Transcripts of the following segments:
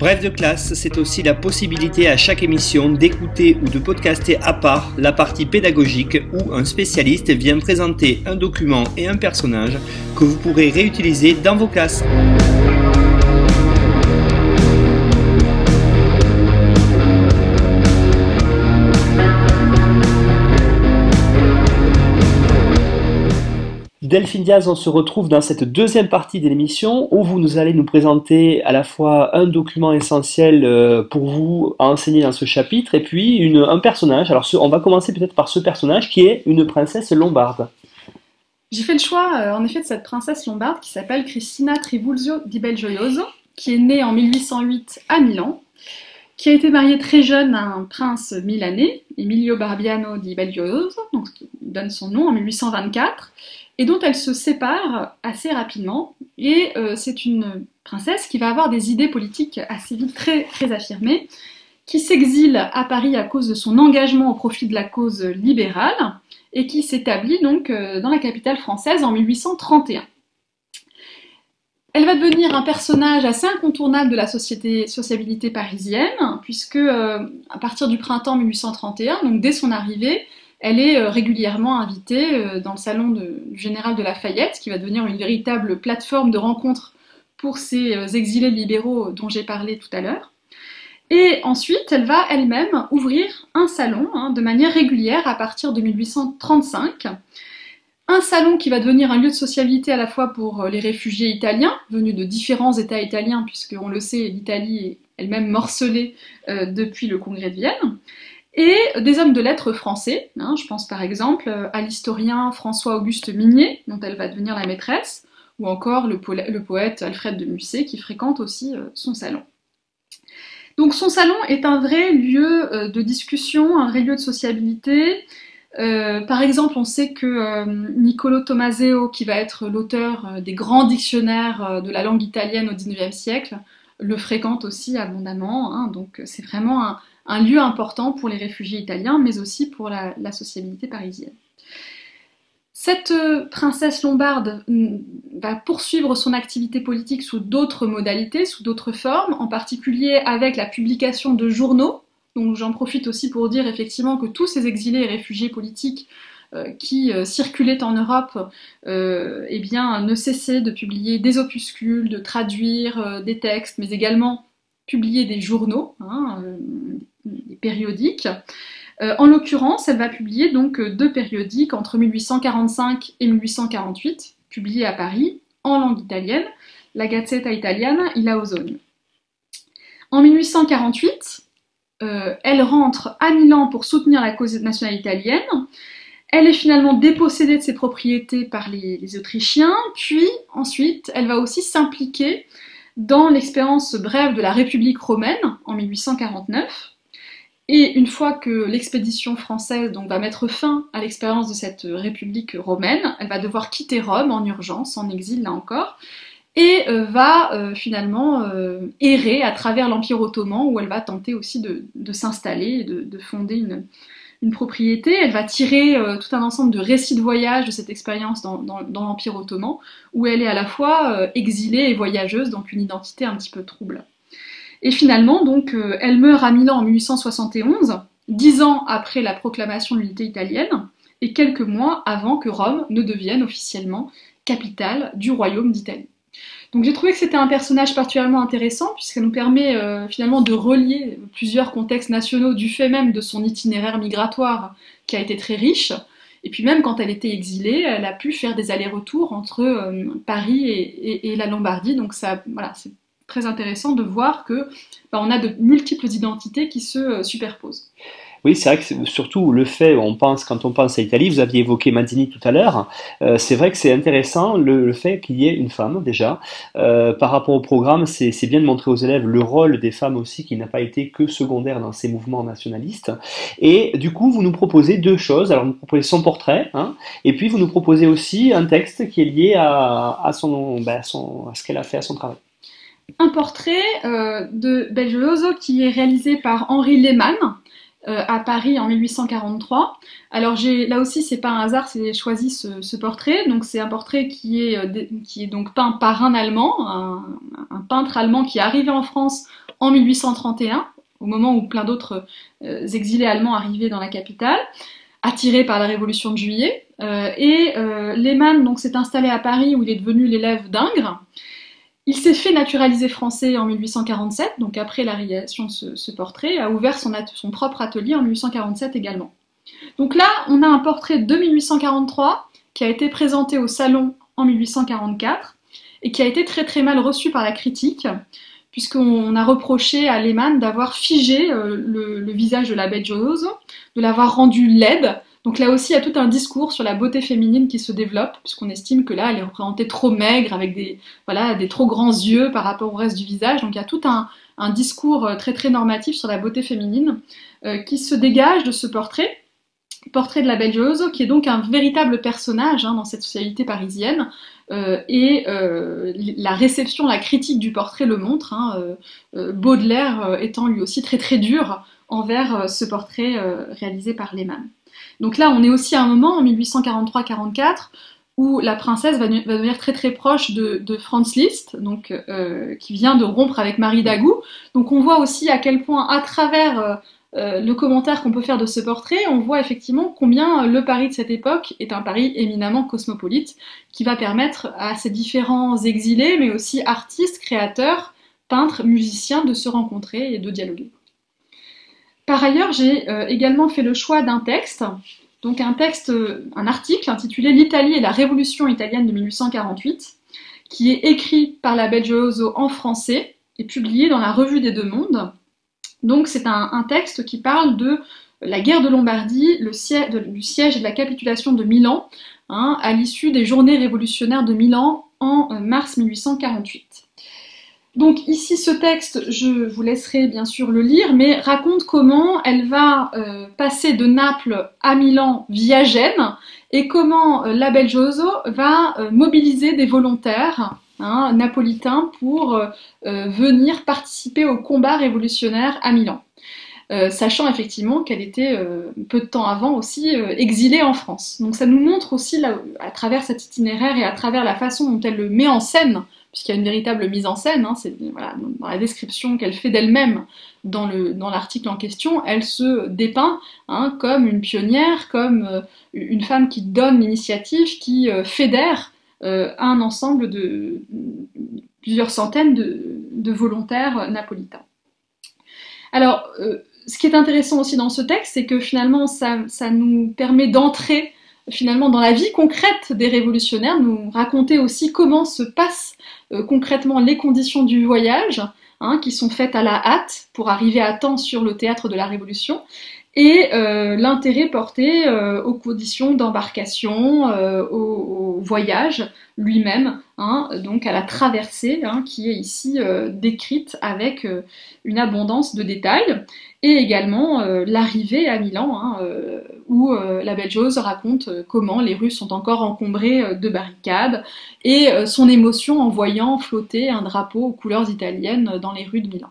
Bref de classe, c'est aussi la possibilité à chaque émission d'écouter ou de podcaster à part la partie pédagogique où un spécialiste vient présenter un document et un personnage que vous pourrez réutiliser dans vos classes. Delphine Diaz, on se retrouve dans cette deuxième partie de l'émission où vous nous allez nous présenter à la fois un document essentiel euh, pour vous à enseigner dans ce chapitre et puis un personnage. Alors on va commencer peut-être par ce personnage qui est une princesse lombarde. J'ai fait le choix euh, en effet de cette princesse lombarde qui s'appelle Cristina Trivulzio di Belgioioso, qui est née en 1808 à Milan, qui a été mariée très jeune à un prince milanais, Emilio Barbiano di Belgioioso, donne son nom en 1824 et dont elle se sépare assez rapidement. Et euh, c'est une princesse qui va avoir des idées politiques assez vite très, affirmées, qui s'exile à Paris à cause de son engagement au profit de la cause libérale, et qui s'établit donc euh, dans la capitale française en 1831. Elle va devenir un personnage assez incontournable de la société sociabilité parisienne, puisque euh, à partir du printemps 1831, donc dès son arrivée, elle est euh, régulièrement invitée euh, dans le salon du général de Lafayette, qui va devenir une véritable plateforme de rencontre pour ces euh, exilés libéraux dont j'ai parlé tout à l'heure. Et ensuite, elle va elle-même ouvrir un salon hein, de manière régulière à partir de 1835. Un salon qui va devenir un lieu de sociabilité à la fois pour les réfugiés italiens, venus de différents États italiens, puisque on le sait, l'Italie est elle-même morcelée depuis le Congrès de Vienne, et des hommes de lettres français. Hein, je pense par exemple euh, à l'historien François-Auguste Mignet, dont elle va devenir la maîtresse, ou encore le, poète Alfred de Musset, qui fréquente aussi euh, son salon. Donc son salon est un vrai lieu euh, de discussion, un vrai lieu de sociabilité. par exemple, on sait que Niccolo Tomaseo, qui va être l'auteur des grands dictionnaires de la langue italienne au XIXe siècle, le fréquente aussi abondamment. Hein. donc c'est vraiment un, un lieu important pour les réfugiés italiens, mais aussi pour la, sociabilité parisienne. Cette euh, princesse lombarde mm, va poursuivre son activité politique sous d'autres modalités, sous d'autres formes, en particulier avec la publication de journaux. Donc j'en profite aussi pour dire effectivement que tous ces exilés et réfugiés politiques euh, qui euh, circulaient en Europe eh bien, ne cessaient de publier des opuscules, de traduire des textes, mais également publier des journaux, hein, des périodiques. Euh, en l'occurrence, elle va publier donc euh, deux périodiques entre 1845 et 1848, publiés à Paris, en langue italienne, la Gazzetta Italiana e la Ozone. En 1848, euh, elle rentre à Milan pour soutenir la cause nationale italienne. Elle est finalement dépossédée de ses propriétés par les Autrichiens, puis ensuite elle va aussi s'impliquer dans l'expérience brève de la République romaine en 1849. Et une fois que l'expédition française va mettre fin à l'expérience de cette République romaine, elle va devoir quitter Rome en urgence, en exil là encore, et euh, va euh, finalement euh, errer à travers l'Empire ottoman où elle va tenter aussi de, s'installer de, fonder une, propriété. Elle va tirer tout un ensemble de récits de voyage de cette expérience dans, l'Empire ottoman où elle est à la fois exilée et voyageuse, donc une identité un petit peu trouble. Et finalement, donc, elle meurt à Milan en 1871, dix ans après la proclamation de l'unité italienne, et quelques mois avant que Rome ne devienne officiellement capitale du royaume d'Italie. Donc j'ai trouvé que c'était un personnage particulièrement intéressant puisqu'elle nous permet euh, finalement de relier plusieurs contextes nationaux du fait même de son itinéraire migratoire qui a été très riche. Et puis même quand elle était exilée, elle a pu faire des allers-retours entre euh, Paris et, la Lombardie. Donc ça, voilà, c'est très intéressant de voir que bah, on a de multiples identités qui se euh, superposent. Oui, c'est vrai que surtout le fait, on pense, quand on pense à Italie, vous aviez évoqué Mazzini tout à l'heure, euh, c'est vrai que c'est intéressant le, fait qu'il y ait une femme déjà. Euh, par rapport au programme, c'est bien de montrer aux élèves le rôle des femmes aussi, qui n'a pas été que secondaire dans ces mouvements nationalistes. Et du coup, vous nous proposez deux choses. Alors, vous nous proposez son portrait, hein, et puis vous nous proposez aussi un texte qui est lié à, ben, à son, à ce qu'elle a fait, à son travail. Un portrait euh, de Belgiojoso qui est réalisé par Henri Lehmann euh, à Paris en 1843. Alors là aussi c'est pas un hasard, c'est choisi ce, portrait. Donc c'est un portrait qui est euh, qui est donc peint par un Allemand, un, peintre allemand qui est arrivé en France en 1831, au moment où plein d'autres euh, exilés allemands arrivaient dans la capitale, attirés par la Révolution de Juillet. Et Lehmann donc s'est installé à Paris où il est devenu l'élève d'Ingres. Il s'est fait naturaliser français en 1847, donc après la réalisation de ce, portrait, a ouvert son, propre atelier en 1847 également. Donc là, on a un portrait de 1843 qui a été présenté au salon en 1844 et qui a été très très mal reçu par la critique, puisqu'on a reproché à Lehmann d'avoir figé euh, le, visage de la bête Jose, de l'avoir rendu laide. Donc là aussi, il y a tout un discours sur la beauté féminine qui se développe, puisqu'on estime que là, elle est représentée trop maigre, avec des, trop grands yeux par rapport au reste du visage. Donc il y a tout un, discours euh, très très normatif sur la beauté féminine euh, qui se dégage de ce portrait portrait de la belle Joso, qui est donc un véritable personnage hein, dans cette socialité parisienne. Euh, et la réception, la critique du portrait le montre, hein, Baudelaire étant lui aussi très très dur envers ce portrait réalisé par Lehmann. Donc là, on est aussi à un moment, en 1843-44, où la princesse va, devenir très très proche de, Franz Liszt, donc, euh, qui vient de rompre avec Marie Dagou. Donc on voit aussi à quel point, à travers euh, le commentaire qu'on peut faire de ce portrait, on voit effectivement combien le Paris de cette époque est un Paris éminemment cosmopolite, qui va permettre à ces différents exilés, mais aussi artistes, créateurs, peintres, musiciens, de se rencontrer et de dialoguer. Par ailleurs, j'ai euh, également fait le choix d'un texte, donc un texte, un article intitulé L'Italie et la Révolution italienne de 1848, qui est écrit par la Belgioso en français et publié dans la Revue des Deux Mondes. Donc c'est un, texte qui parle de la guerre de Lombardie, du siège et de la capitulation de Milan, hein, à l'issue des journées révolutionnaires de Milan en euh, mars 1848. Donc ici, ce texte, je vous laisserai bien sûr le lire, mais raconte comment elle va euh, passer de Naples à Milan via Gênes et comment euh, la Belgioso va euh, mobiliser des volontaires hein, napolitains pour venir participer au combat révolutionnaire à Milan. Sachant effectivement qu'elle était peu de temps avant aussi exilée en France. Donc ça nous montre aussi, à travers cet itinéraire et à travers la façon dont elle le met en scène, puisqu'il y a une véritable mise en scène, hein, c'est dans la description qu'elle fait d'elle-même dans l'article en question, elle se dépeint hein, comme une pionnière, comme euh, une femme qui donne l'initiative, qui euh, fédère euh, un ensemble de plusieurs centaines de, volontaires napolitains. Alors, ce qui est intéressant aussi dans ce texte, c'est que finalement, ça nous permet d'entrer finalement dans la vie concrète des révolutionnaires, nous raconter aussi comment se passent euh, concrètement les conditions du voyage, hein, qui sont faites à la hâte pour arriver à temps sur le théâtre de la Révolution, et euh, l'intérêt porté euh, aux conditions d'embarcation, euh, au, au, voyage lui-même, hein, donc à la traversée, hein, qui est ici euh, décrite avec euh, une abondance de détails, et également euh, l'arrivée à Milan, hein, où la belle Jose raconte comment les rues sont encore encombrées de barricades, et son émotion en voyant flotter un drapeau aux couleurs italiennes dans les rues de Milan.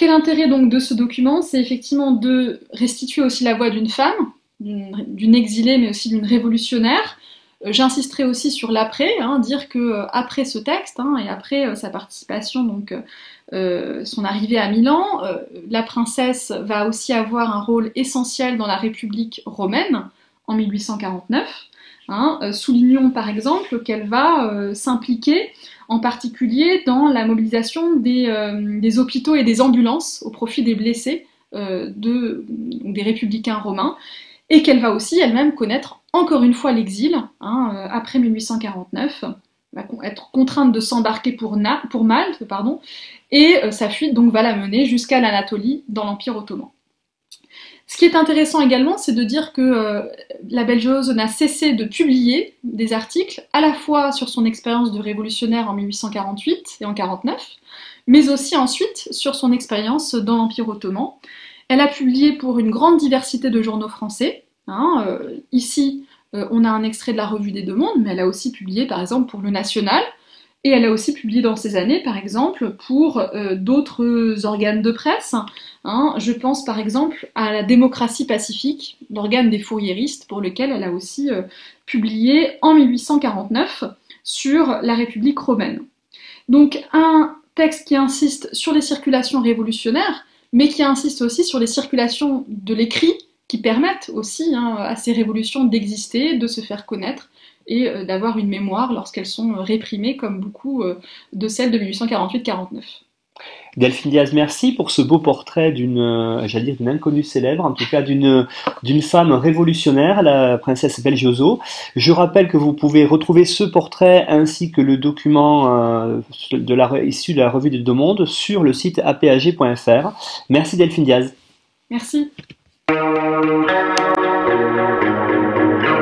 Quel intérêt donc de ce document C'est effectivement de restituer aussi la voix d'une femme, d'une exilée, mais aussi d'une révolutionnaire. Euh, J'insisterai aussi sur l'après, hein, dire que euh, après ce texte hein, et après euh, sa participation, donc son arrivée à Milan, la princesse va aussi avoir un rôle essentiel dans la République romaine en 1849. Hein, euh, soulignons par exemple qu'elle va euh, s'impliquer en particulier dans la mobilisation des, euh, des, hôpitaux et des ambulances au profit des blessés de, des républicains romains, et qu'elle va aussi elle-même connaître encore une fois l'exil, hein, après 1849, va être contrainte de s'embarquer pour, pour, Malte, et sa fuite donc va la mener jusqu'à l'Anatolie dans l'Empire ottoman. Ce qui est intéressant également, c'est de dire que euh, la Belgiose n'a cessé de publier des articles à la fois sur son expérience de révolutionnaire en 1848 et en 49, mais aussi ensuite sur son expérience dans l'Empire ottoman. Elle a publié pour une grande diversité de journaux français. Hein, euh, ici, euh, on a un extrait de la Revue des Deux Mondes, mais elle a aussi publié par exemple pour Le National, et elle a aussi publié dans ces années, par exemple, pour euh, d'autres organes de presse. Hein. Je pense par exemple à la démocratie pacifique, l'organe des fourriéristes, pour lequel elle a aussi euh, publié en 1849 sur la République romaine. Donc un texte qui insiste sur les circulations révolutionnaires, mais qui insiste aussi sur les circulations de l'écrit, qui permettent aussi hein, à ces révolutions d'exister, de se faire connaître, et euh, d'avoir une mémoire lorsqu'elles sont euh, réprimées, comme beaucoup euh, de celles de 1848-49. Delphine Diaz, merci pour ce beau portrait d'une, j'allais dire, d'une inconnue célèbre, en tout cas d'une, d'une femme révolutionnaire, la princesse Belgioso. Je rappelle que vous pouvez retrouver ce portrait ainsi que le document de la, issu de la revue des Deux Mondes sur le site apag.fr. Merci Delphine Diaz. Merci.